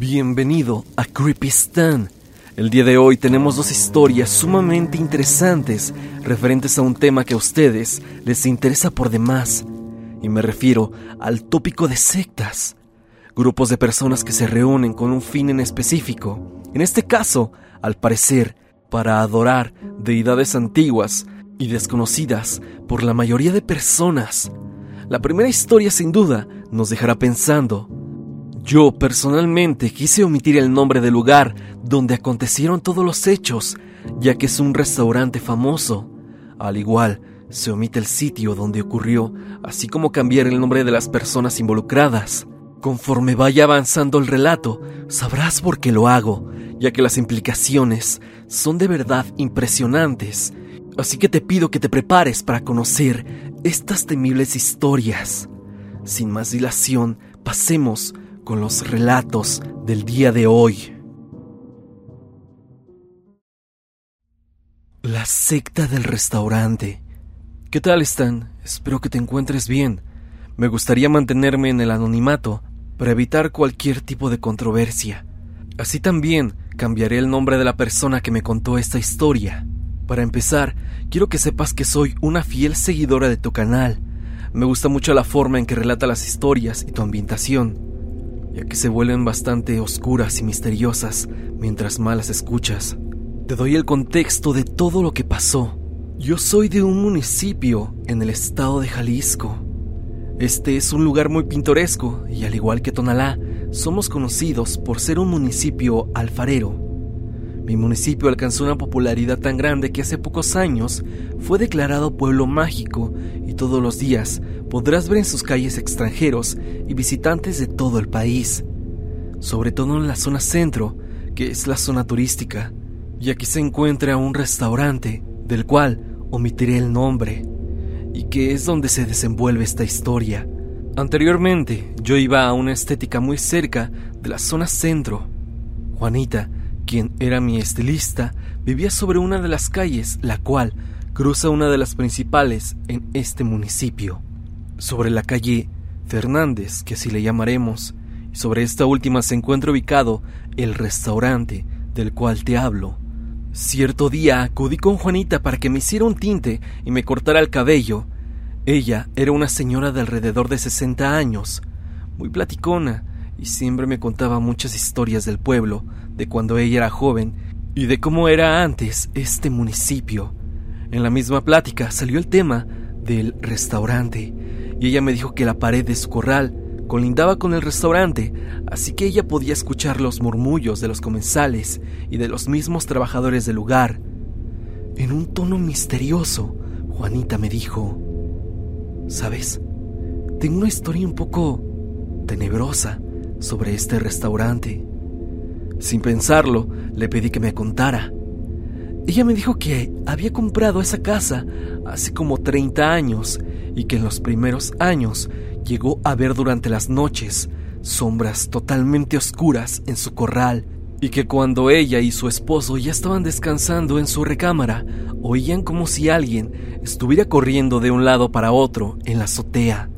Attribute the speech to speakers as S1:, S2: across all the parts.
S1: Bienvenido a Creepistan. El día de hoy tenemos dos historias sumamente interesantes referentes a un tema que a ustedes les interesa por demás. Y me refiero al tópico de sectas. Grupos de personas que se reúnen con un fin en específico. En este caso, al parecer, para adorar deidades antiguas y desconocidas por la mayoría de personas. La primera historia sin duda nos dejará pensando. Yo personalmente quise omitir el nombre del lugar donde acontecieron todos los hechos, ya que es un restaurante famoso. Al igual, se omite el sitio donde ocurrió, así como cambiar el nombre de las personas involucradas. Conforme vaya avanzando el relato, sabrás por qué lo hago, ya que las implicaciones son de verdad impresionantes. Así que te pido que te prepares para conocer estas temibles historias. Sin más dilación, pasemos con los relatos del día de hoy. La secta del restaurante. ¿Qué tal están? Espero que te encuentres bien. Me gustaría mantenerme en el anonimato para evitar cualquier tipo de controversia. Así también cambiaré el nombre de la persona que me contó esta historia. Para empezar, quiero que sepas que soy una fiel seguidora de tu canal. Me gusta mucho la forma en que relata las historias y tu ambientación, ya que se vuelven bastante oscuras y misteriosas mientras más las escuchas. Te doy el contexto de todo lo que pasó. Yo soy de un municipio en el estado de Jalisco. Este es un lugar muy pintoresco y al igual que Tonalá, somos conocidos por ser un municipio alfarero. Mi municipio alcanzó una popularidad tan grande que hace pocos años fue declarado pueblo mágico y todos los días podrás ver en sus calles extranjeros y visitantes de todo el país, sobre todo en la zona centro, que es la zona turística, y aquí se encuentra un restaurante del cual omitiré el nombre, y que es donde se desenvuelve esta historia. Anteriormente yo iba a una estética muy cerca de la zona centro. Juanita quien era mi estilista, vivía sobre una de las calles, la cual cruza una de las principales en este municipio. Sobre la calle Fernández, que así le llamaremos, y sobre esta última se encuentra ubicado el restaurante del cual te hablo. Cierto día acudí con Juanita para que me hiciera un tinte y me cortara el cabello. Ella era una señora de alrededor de 60 años, muy platicona, y siempre me contaba muchas historias del pueblo, de cuando ella era joven y de cómo era antes este municipio. En la misma plática salió el tema del restaurante y ella me dijo que la pared de su corral colindaba con el restaurante, así que ella podía escuchar los murmullos de los comensales y de los mismos trabajadores del lugar. En un tono misterioso, Juanita me dijo, ¿sabes? Tengo una historia un poco tenebrosa sobre este restaurante. Sin pensarlo, le pedí que me contara. Ella me dijo que había comprado esa casa hace como 30 años y que en los primeros años llegó a ver durante las noches sombras totalmente oscuras en su corral y que cuando ella y su esposo ya estaban descansando en su recámara, oían como si alguien estuviera corriendo de un lado para otro en la azotea.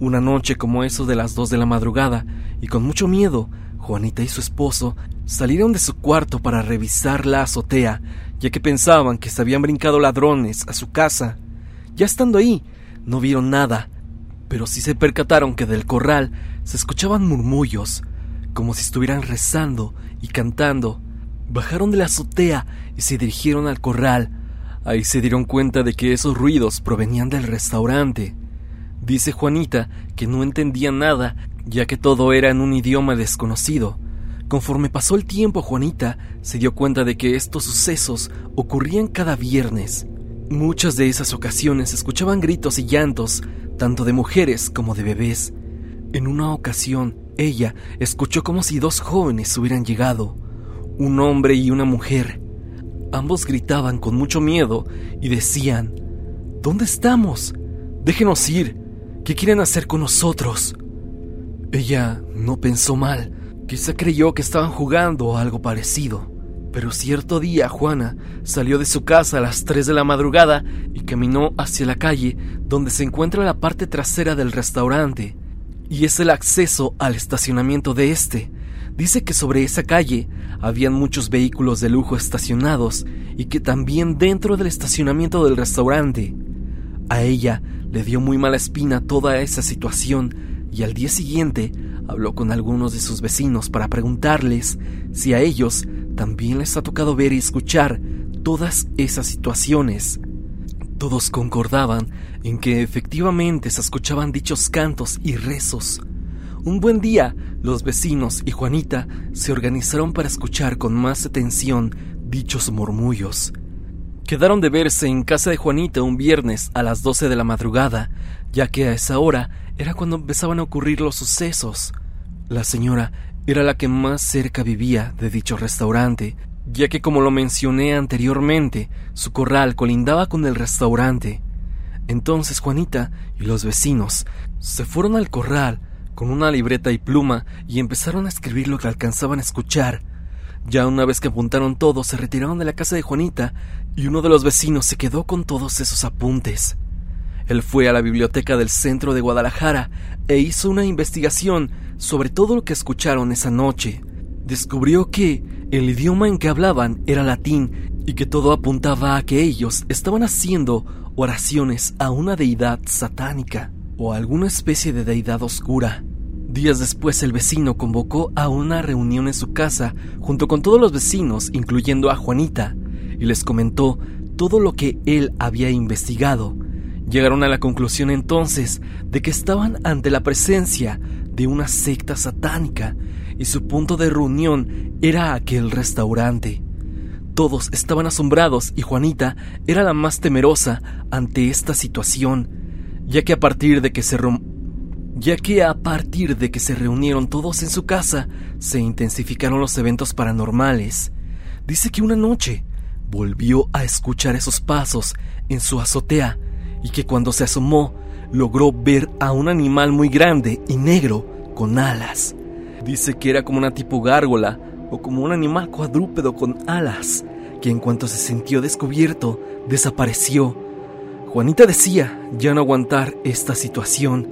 S1: Una noche como eso de las dos de la madrugada, y con mucho miedo, Juanita y su esposo salieron de su cuarto para revisar la azotea, ya que pensaban que se habían brincado ladrones a su casa. Ya estando ahí, no vieron nada, pero sí se percataron que del corral se escuchaban murmullos, como si estuvieran rezando y cantando. Bajaron de la azotea y se dirigieron al corral. Ahí se dieron cuenta de que esos ruidos provenían del restaurante. Dice Juanita que no entendía nada ya que todo era en un idioma desconocido. Conforme pasó el tiempo, Juanita se dio cuenta de que estos sucesos ocurrían cada viernes. Muchas de esas ocasiones escuchaban gritos y llantos, tanto de mujeres como de bebés. En una ocasión, ella escuchó como si dos jóvenes hubieran llegado, un hombre y una mujer. Ambos gritaban con mucho miedo y decían, ¿Dónde estamos? Déjenos ir. ¿Qué quieren hacer con nosotros? Ella no pensó mal, quizá creyó que estaban jugando o algo parecido. Pero cierto día Juana salió de su casa a las 3 de la madrugada y caminó hacia la calle donde se encuentra la parte trasera del restaurante, y es el acceso al estacionamiento de este. dice que sobre esa calle habían muchos vehículos de lujo estacionados y que también dentro del estacionamiento del restaurante. A ella le dio muy mala espina toda esa situación y al día siguiente habló con algunos de sus vecinos para preguntarles si a ellos también les ha tocado ver y escuchar todas esas situaciones. Todos concordaban en que efectivamente se escuchaban dichos cantos y rezos. Un buen día, los vecinos y Juanita se organizaron para escuchar con más atención dichos murmullos. Quedaron de verse en casa de Juanita un viernes a las 12 de la madrugada, ya que a esa hora era cuando empezaban a ocurrir los sucesos. La señora era la que más cerca vivía de dicho restaurante, ya que como lo mencioné anteriormente, su corral colindaba con el restaurante. Entonces Juanita y los vecinos se fueron al corral con una libreta y pluma y empezaron a escribir lo que alcanzaban a escuchar. Ya una vez que apuntaron todo, se retiraron de la casa de Juanita y uno de los vecinos se quedó con todos esos apuntes. Él fue a la biblioteca del centro de Guadalajara e hizo una investigación sobre todo lo que escucharon esa noche. Descubrió que el idioma en que hablaban era latín y que todo apuntaba a que ellos estaban haciendo oraciones a una deidad satánica o a alguna especie de deidad oscura. Días después el vecino convocó a una reunión en su casa junto con todos los vecinos, incluyendo a Juanita, y les comentó todo lo que él había investigado Llegaron a la conclusión entonces de que estaban ante la presencia de una secta satánica y su punto de reunión era aquel restaurante. Todos estaban asombrados y Juanita era la más temerosa ante esta situación, ya que a partir de que se ya que a partir de que se reunieron todos en su casa, se intensificaron los eventos paranormales. Dice que una noche volvió a escuchar esos pasos en su azotea y que cuando se asomó logró ver a un animal muy grande y negro con alas. Dice que era como una tipo gárgola o como un animal cuadrúpedo con alas, que en cuanto se sintió descubierto, desapareció. Juanita decía ya no aguantar esta situación.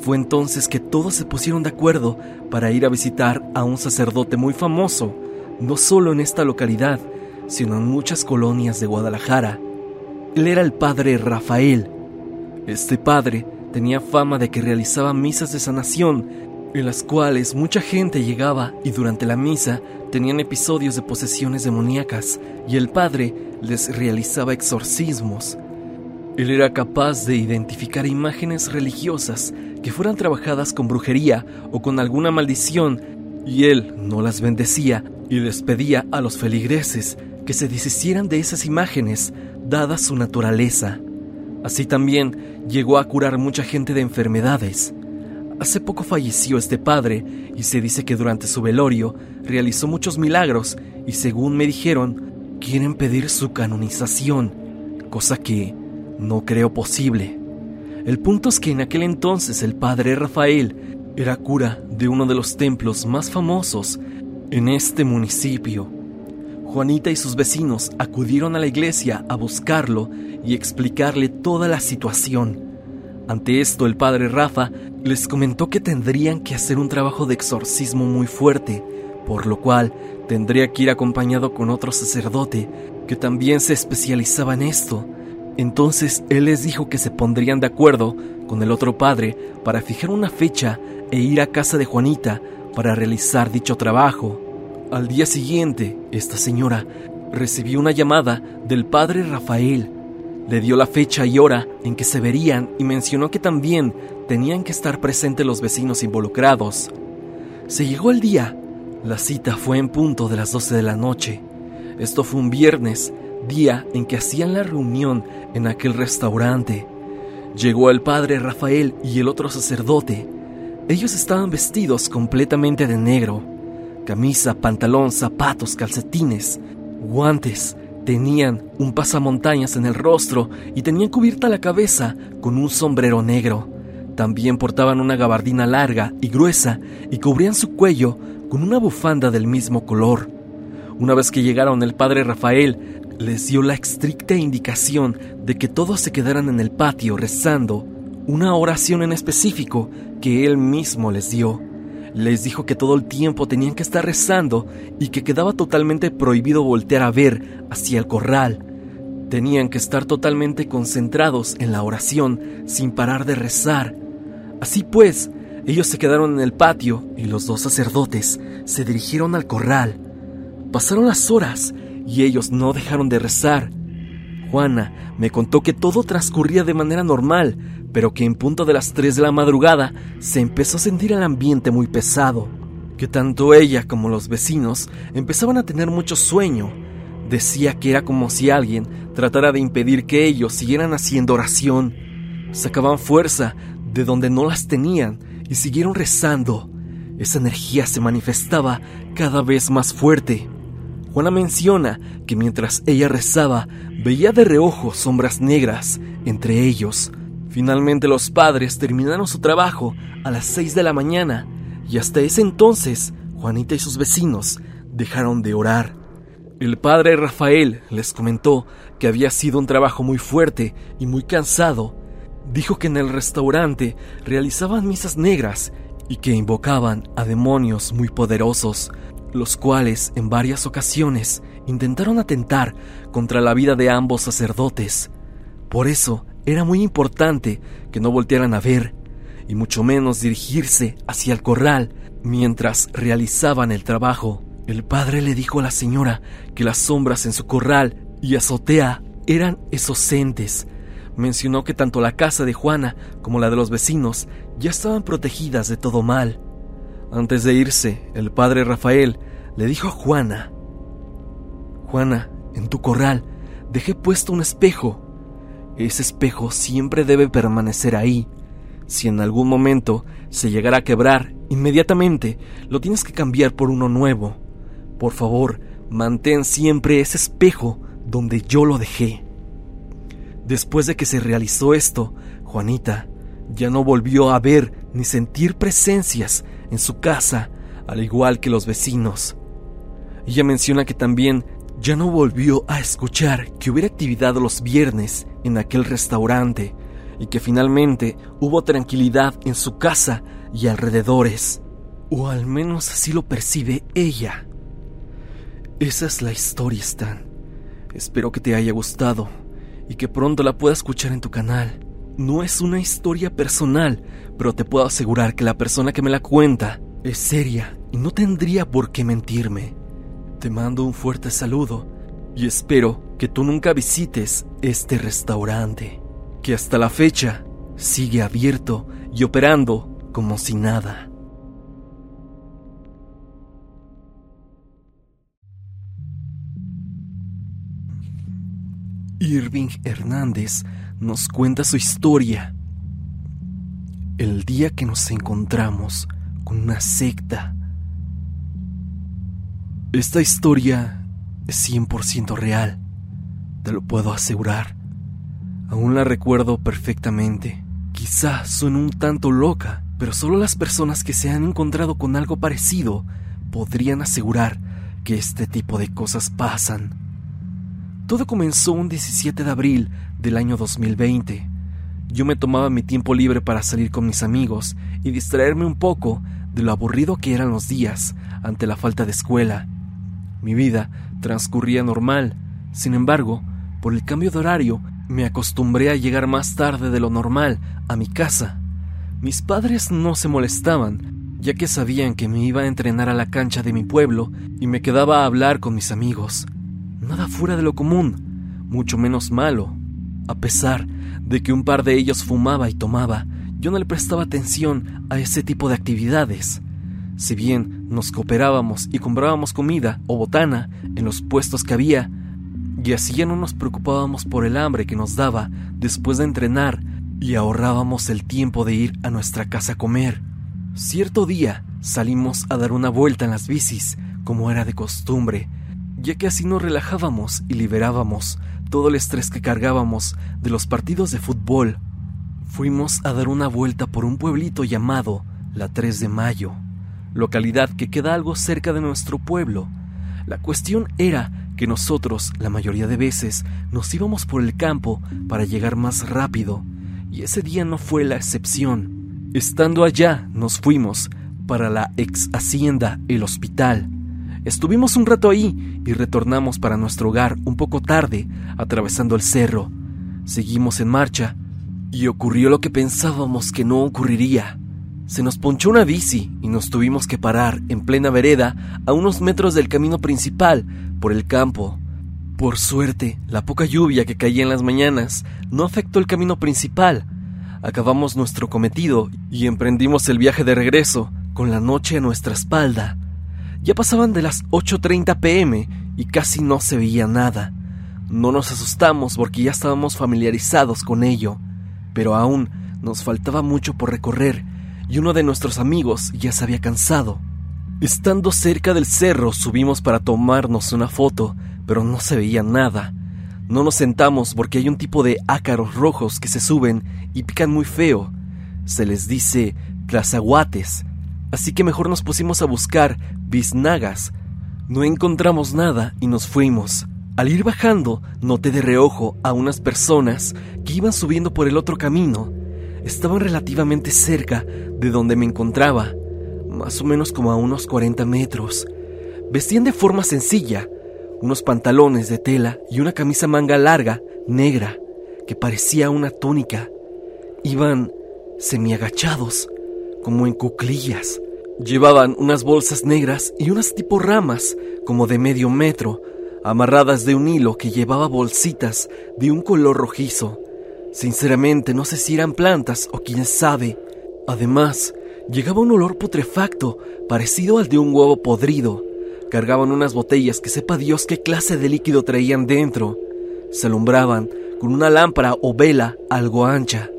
S1: Fue entonces que todos se pusieron de acuerdo para ir a visitar a un sacerdote muy famoso, no solo en esta localidad, sino en muchas colonias de Guadalajara. Él era el padre Rafael. Este padre tenía fama de que realizaba misas de sanación, en las cuales mucha gente llegaba y durante la misa tenían episodios de posesiones demoníacas y el padre les realizaba exorcismos. Él era capaz de identificar imágenes religiosas que fueran trabajadas con brujería o con alguna maldición y él no las bendecía y les pedía a los feligreses que se deshicieran de esas imágenes dada su naturaleza. Así también llegó a curar mucha gente de enfermedades. Hace poco falleció este padre y se dice que durante su velorio realizó muchos milagros y según me dijeron, quieren pedir su canonización, cosa que no creo posible. El punto es que en aquel entonces el padre Rafael era cura de uno de los templos más famosos en este municipio. Juanita y sus vecinos acudieron a la iglesia a buscarlo y explicarle toda la situación. Ante esto, el padre Rafa les comentó que tendrían que hacer un trabajo de exorcismo muy fuerte, por lo cual tendría que ir acompañado con otro sacerdote que también se especializaba en esto. Entonces él les dijo que se pondrían de acuerdo con el otro padre para fijar una fecha e ir a casa de Juanita para realizar dicho trabajo. Al día siguiente, esta señora recibió una llamada del padre Rafael. Le dio la fecha y hora en que se verían y mencionó que también tenían que estar presentes los vecinos involucrados. Se llegó el día. La cita fue en punto de las 12 de la noche. Esto fue un viernes, día en que hacían la reunión en aquel restaurante. Llegó el padre Rafael y el otro sacerdote. Ellos estaban vestidos completamente de negro camisa, pantalón, zapatos, calcetines, guantes. Tenían un pasamontañas en el rostro y tenían cubierta la cabeza con un sombrero negro. También portaban una gabardina larga y gruesa y cubrían su cuello con una bufanda del mismo color. Una vez que llegaron el padre Rafael, les dio la estricta indicación de que todos se quedaran en el patio rezando una oración en específico que él mismo les dio. Les dijo que todo el tiempo tenían que estar rezando y que quedaba totalmente prohibido voltear a ver hacia el corral. Tenían que estar totalmente concentrados en la oración sin parar de rezar. Así pues, ellos se quedaron en el patio y los dos sacerdotes se dirigieron al corral. Pasaron las horas y ellos no dejaron de rezar. Juana me contó que todo transcurría de manera normal, pero que en punto de las 3 de la madrugada se empezó a sentir el ambiente muy pesado, que tanto ella como los vecinos empezaban a tener mucho sueño. Decía que era como si alguien tratara de impedir que ellos siguieran haciendo oración. Sacaban fuerza de donde no las tenían y siguieron rezando. Esa energía se manifestaba cada vez más fuerte. Juana menciona que mientras ella rezaba, veía de reojo sombras negras entre ellos. Finalmente los padres terminaron su trabajo a las 6 de la mañana y hasta ese entonces Juanita y sus vecinos dejaron de orar. El padre Rafael les comentó que había sido un trabajo muy fuerte y muy cansado. Dijo que en el restaurante realizaban misas negras y que invocaban a demonios muy poderosos, los cuales en varias ocasiones intentaron atentar contra la vida de ambos sacerdotes. Por eso era muy importante que no voltearan a ver, y mucho menos dirigirse hacia el corral mientras realizaban el trabajo. El padre le dijo a la señora que las sombras en su corral y azotea eran esos entes. Mencionó que tanto la casa de Juana como la de los vecinos ya estaban protegidas de todo mal. Antes de irse, el padre Rafael le dijo a Juana, Juana, en tu corral dejé puesto un espejo. Ese espejo siempre debe permanecer ahí. Si en algún momento se llegara a quebrar, inmediatamente lo tienes que cambiar por uno nuevo. Por favor, mantén siempre ese espejo donde yo lo dejé. Después de que se realizó esto, Juanita ya no volvió a ver ni sentir presencias en su casa, al igual que los vecinos. Ella menciona que también ya no volvió a escuchar que hubiera actividad los viernes en aquel restaurante y que finalmente hubo tranquilidad en su casa y alrededores. O al menos así lo percibe ella. Esa es la historia, Stan. Espero que te haya gustado y que pronto la puedas escuchar en tu canal. No es una historia personal, pero te puedo asegurar que la persona que me la cuenta es seria y no tendría por qué mentirme. Te mando un fuerte saludo y espero que tú nunca visites este restaurante, que hasta la fecha sigue abierto y operando como si nada. Irving Hernández nos cuenta su historia. El día que nos encontramos con una secta. Esta historia es 100% real, te lo puedo asegurar. Aún la recuerdo perfectamente. Quizá suene un tanto loca, pero solo las personas que se han encontrado con algo parecido podrían asegurar que este tipo de cosas pasan. Todo comenzó un 17 de abril del año 2020. Yo me tomaba mi tiempo libre para salir con mis amigos y distraerme un poco de lo aburrido que eran los días ante la falta de escuela. Mi vida transcurría normal, sin embargo, por el cambio de horario, me acostumbré a llegar más tarde de lo normal a mi casa. Mis padres no se molestaban, ya que sabían que me iba a entrenar a la cancha de mi pueblo y me quedaba a hablar con mis amigos. Nada fuera de lo común, mucho menos malo. A pesar de que un par de ellos fumaba y tomaba, yo no le prestaba atención a ese tipo de actividades. Si bien nos cooperábamos y comprábamos comida o botana en los puestos que había, y así ya no nos preocupábamos por el hambre que nos daba después de entrenar y ahorrábamos el tiempo de ir a nuestra casa a comer. Cierto día salimos a dar una vuelta en las bicis, como era de costumbre, ya que así nos relajábamos y liberábamos todo el estrés que cargábamos de los partidos de fútbol. Fuimos a dar una vuelta por un pueblito llamado La 3 de Mayo, localidad que queda algo cerca de nuestro pueblo. La cuestión era que nosotros, la mayoría de veces, nos íbamos por el campo para llegar más rápido, y ese día no fue la excepción. Estando allá, nos fuimos para la ex hacienda El Hospital. Estuvimos un rato ahí y retornamos para nuestro hogar un poco tarde, atravesando el cerro. Seguimos en marcha y ocurrió lo que pensábamos que no ocurriría. Se nos ponchó una bici y nos tuvimos que parar en plena vereda a unos metros del camino principal por el campo. Por suerte, la poca lluvia que caía en las mañanas no afectó el camino principal. Acabamos nuestro cometido y emprendimos el viaje de regreso con la noche a nuestra espalda. Ya pasaban de las 8.30 pm y casi no se veía nada. No nos asustamos porque ya estábamos familiarizados con ello, pero aún nos faltaba mucho por recorrer y uno de nuestros amigos ya se había cansado. Estando cerca del cerro subimos para tomarnos una foto, pero no se veía nada. No nos sentamos porque hay un tipo de ácaros rojos que se suben y pican muy feo. Se les dice tlazaguates, así que mejor nos pusimos a buscar biznagas. No encontramos nada y nos fuimos. Al ir bajando, noté de reojo a unas personas que iban subiendo por el otro camino. Estaban relativamente cerca de donde me encontraba, más o menos como a unos 40 metros. Vestían de forma sencilla, unos pantalones de tela y una camisa manga larga, negra, que parecía una túnica. Iban semiagachados, como en cuclillas. Llevaban unas bolsas negras y unas tipo ramas, como de medio metro, amarradas de un hilo que llevaba bolsitas de un color rojizo. Sinceramente no sé si eran plantas o quién sabe. Además, llegaba un olor putrefacto, parecido al de un huevo podrido. Cargaban unas botellas que sepa Dios qué clase de líquido traían dentro. Se alumbraban con una lámpara o vela algo ancha.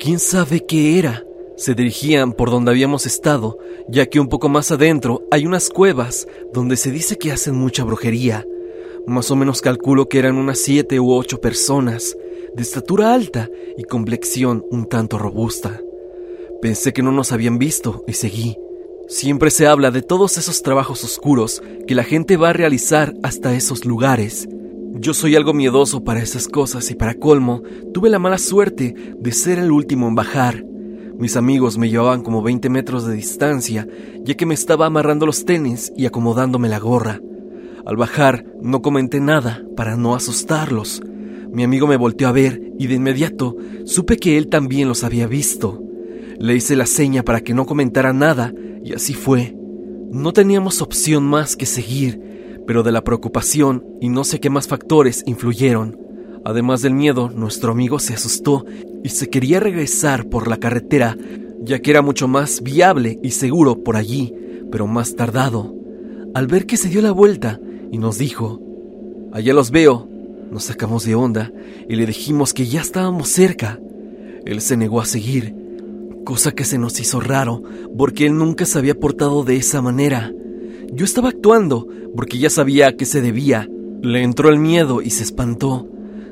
S1: ¿Quién sabe qué era? Se dirigían por donde habíamos estado, ya que un poco más adentro hay unas cuevas donde se dice que hacen mucha brujería. Más o menos calculo que eran unas siete u ocho personas, de estatura alta y complexión un tanto robusta. Pensé que no nos habían visto y seguí. Siempre se habla de todos esos trabajos oscuros que la gente va a realizar hasta esos lugares. Yo soy algo miedoso para esas cosas y para colmo, tuve la mala suerte de ser el último en bajar. Mis amigos me llevaban como 20 metros de distancia, ya que me estaba amarrando los tenis y acomodándome la gorra. Al bajar, no comenté nada para no asustarlos. Mi amigo me volteó a ver y de inmediato supe que él también los había visto. Le hice la seña para que no comentara nada y así fue. No teníamos opción más que seguir, pero de la preocupación y no sé qué más factores influyeron. Además del miedo, nuestro amigo se asustó y se quería regresar por la carretera, ya que era mucho más viable y seguro por allí, pero más tardado. Al ver que se dio la vuelta y nos dijo, Allá los veo, nos sacamos de onda y le dijimos que ya estábamos cerca. Él se negó a seguir, cosa que se nos hizo raro, porque él nunca se había portado de esa manera. Yo estaba actuando, porque ya sabía a qué se debía. Le entró el miedo y se espantó.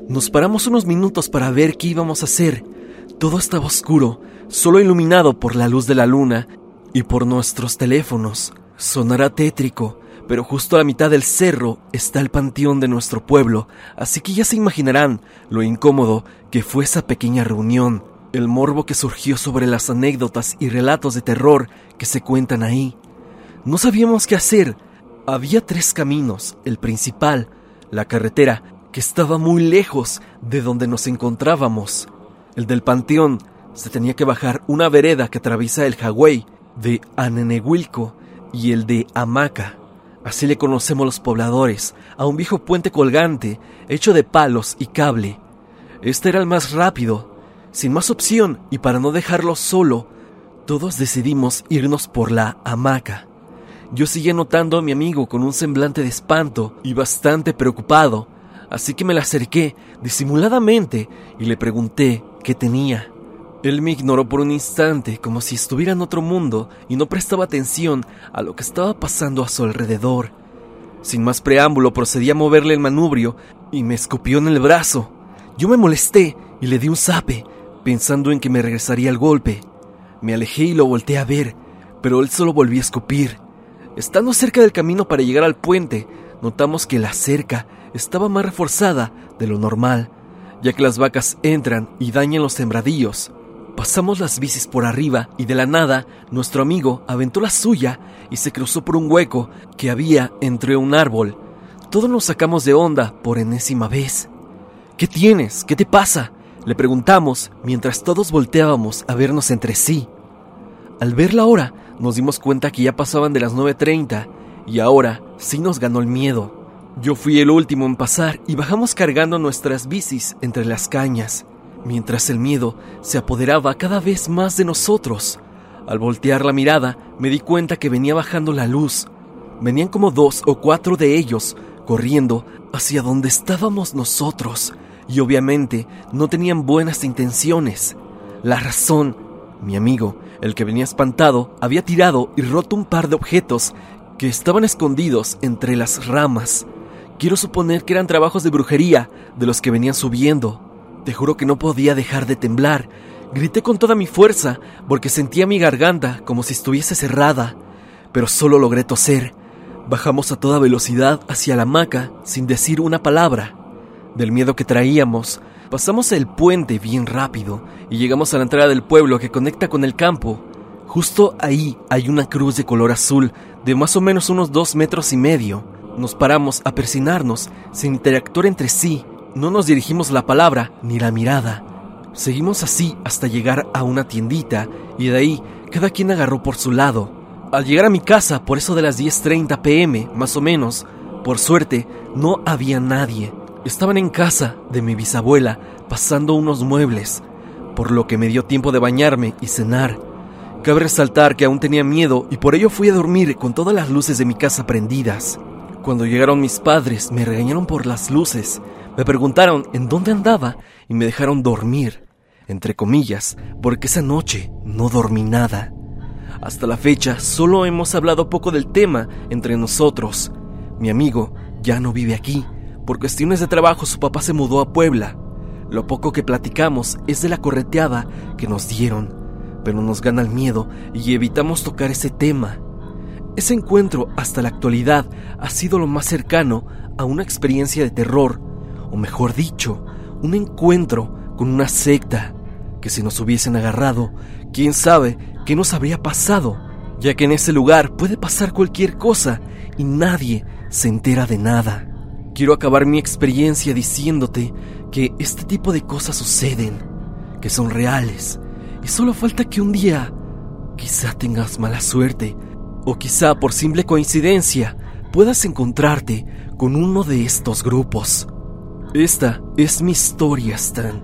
S1: Nos paramos unos minutos para ver qué íbamos a hacer. Todo estaba oscuro, solo iluminado por la luz de la luna y por nuestros teléfonos. Sonará tétrico, pero justo a la mitad del cerro está el panteón de nuestro pueblo, así que ya se imaginarán lo incómodo que fue esa pequeña reunión, el morbo que surgió sobre las anécdotas y relatos de terror que se cuentan ahí. No sabíamos qué hacer. Había tres caminos, el principal, la carretera que estaba muy lejos de donde nos encontrábamos. El del panteón se tenía que bajar una vereda que atraviesa el Hawái de Anenehuilco y el de Hamaca. Así le conocemos los pobladores, a un viejo puente colgante hecho de palos y cable. Este era el más rápido. Sin más opción y para no dejarlo solo, todos decidimos irnos por la hamaca. Yo seguía notando a mi amigo con un semblante de espanto y bastante preocupado, así que me le acerqué disimuladamente y le pregunté qué tenía. Él me ignoró por un instante como si estuviera en otro mundo y no prestaba atención a lo que estaba pasando a su alrededor. Sin más preámbulo procedí a moverle el manubrio y me escupió en el brazo. Yo me molesté y le di un zape, pensando en que me regresaría el golpe. Me alejé y lo volteé a ver, pero él solo volvió a escupir. Estando cerca del camino para llegar al puente, notamos que la cerca estaba más reforzada de lo normal, ya que las vacas entran y dañan los sembradíos. Pasamos las bicis por arriba y de la nada nuestro amigo aventó la suya y se cruzó por un hueco que había entre un árbol. Todos nos sacamos de onda por enésima vez. ¿Qué tienes? ¿Qué te pasa? Le preguntamos mientras todos volteábamos a vernos entre sí. Al ver la hora, nos dimos cuenta que ya pasaban de las 9.30 y ahora sí nos ganó el miedo. Yo fui el último en pasar y bajamos cargando nuestras bicis entre las cañas, mientras el miedo se apoderaba cada vez más de nosotros. Al voltear la mirada, me di cuenta que venía bajando la luz. Venían como dos o cuatro de ellos, corriendo hacia donde estábamos nosotros, y obviamente no tenían buenas intenciones. La razón, mi amigo, el que venía espantado, había tirado y roto un par de objetos que estaban escondidos entre las ramas. Quiero suponer que eran trabajos de brujería de los que venían subiendo. Te juro que no podía dejar de temblar. Grité con toda mi fuerza porque sentía mi garganta como si estuviese cerrada, pero solo logré toser. Bajamos a toda velocidad hacia la hamaca sin decir una palabra. Del miedo que traíamos, pasamos el puente bien rápido y llegamos a la entrada del pueblo que conecta con el campo. Justo ahí hay una cruz de color azul de más o menos unos dos metros y medio. Nos paramos a persinarnos sin interactuar entre sí. No nos dirigimos la palabra ni la mirada. Seguimos así hasta llegar a una tiendita y de ahí cada quien agarró por su lado. Al llegar a mi casa, por eso de las 10.30 pm, más o menos, por suerte, no había nadie. Estaban en casa de mi bisabuela pasando unos muebles, por lo que me dio tiempo de bañarme y cenar. Cabe resaltar que aún tenía miedo y por ello fui a dormir con todas las luces de mi casa prendidas. Cuando llegaron mis padres me regañaron por las luces, me preguntaron en dónde andaba y me dejaron dormir, entre comillas, porque esa noche no dormí nada. Hasta la fecha solo hemos hablado poco del tema entre nosotros. Mi amigo ya no vive aquí por cuestiones de trabajo su papá se mudó a Puebla. Lo poco que platicamos es de la correteada que nos dieron, pero nos gana el miedo y evitamos tocar ese tema. Ese encuentro hasta la actualidad ha sido lo más cercano a una experiencia de terror, o mejor dicho, un encuentro con una secta, que si nos hubiesen agarrado, quién sabe qué nos habría pasado, ya que en ese lugar puede pasar cualquier cosa y nadie se entera de nada. Quiero acabar mi experiencia diciéndote que este tipo de cosas suceden, que son reales, y solo falta que un día quizá tengas mala suerte, o quizá por simple coincidencia puedas encontrarte con uno de estos grupos. Esta es mi historia, Stan.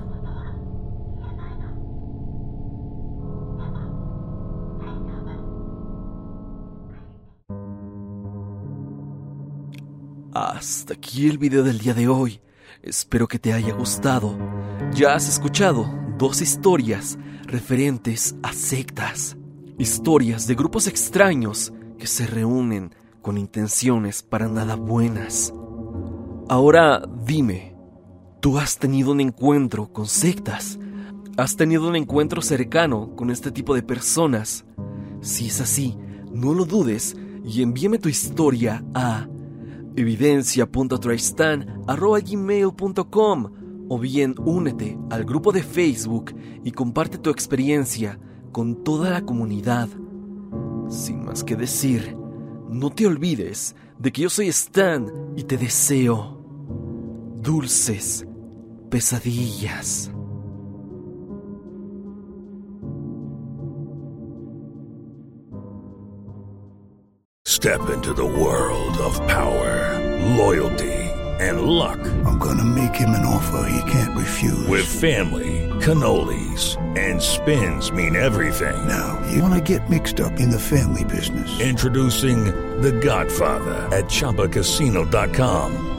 S1: Hasta aquí el video del día de hoy. Espero que te haya gustado. Ya has escuchado dos historias referentes a sectas. Historias de grupos extraños que se reúnen con intenciones para nada buenas. Ahora dime, ¿tú has tenido un encuentro con sectas? ¿Has tenido un encuentro cercano con este tipo de personas? Si es así, no lo dudes y envíame tu historia a evidencia.tristan.gmail.com o bien únete al grupo de Facebook y comparte tu experiencia con toda la comunidad. Sin más que decir, no te olvides de que yo soy Stan y te deseo dulces pesadillas.
S2: Step into the world of power, loyalty, and luck.
S3: I'm gonna make him an offer he can't refuse.
S2: With family, cannolis, and spins mean everything.
S3: Now, you wanna get mixed up in the family business.
S2: Introducing The Godfather at ChumbaCasino.com.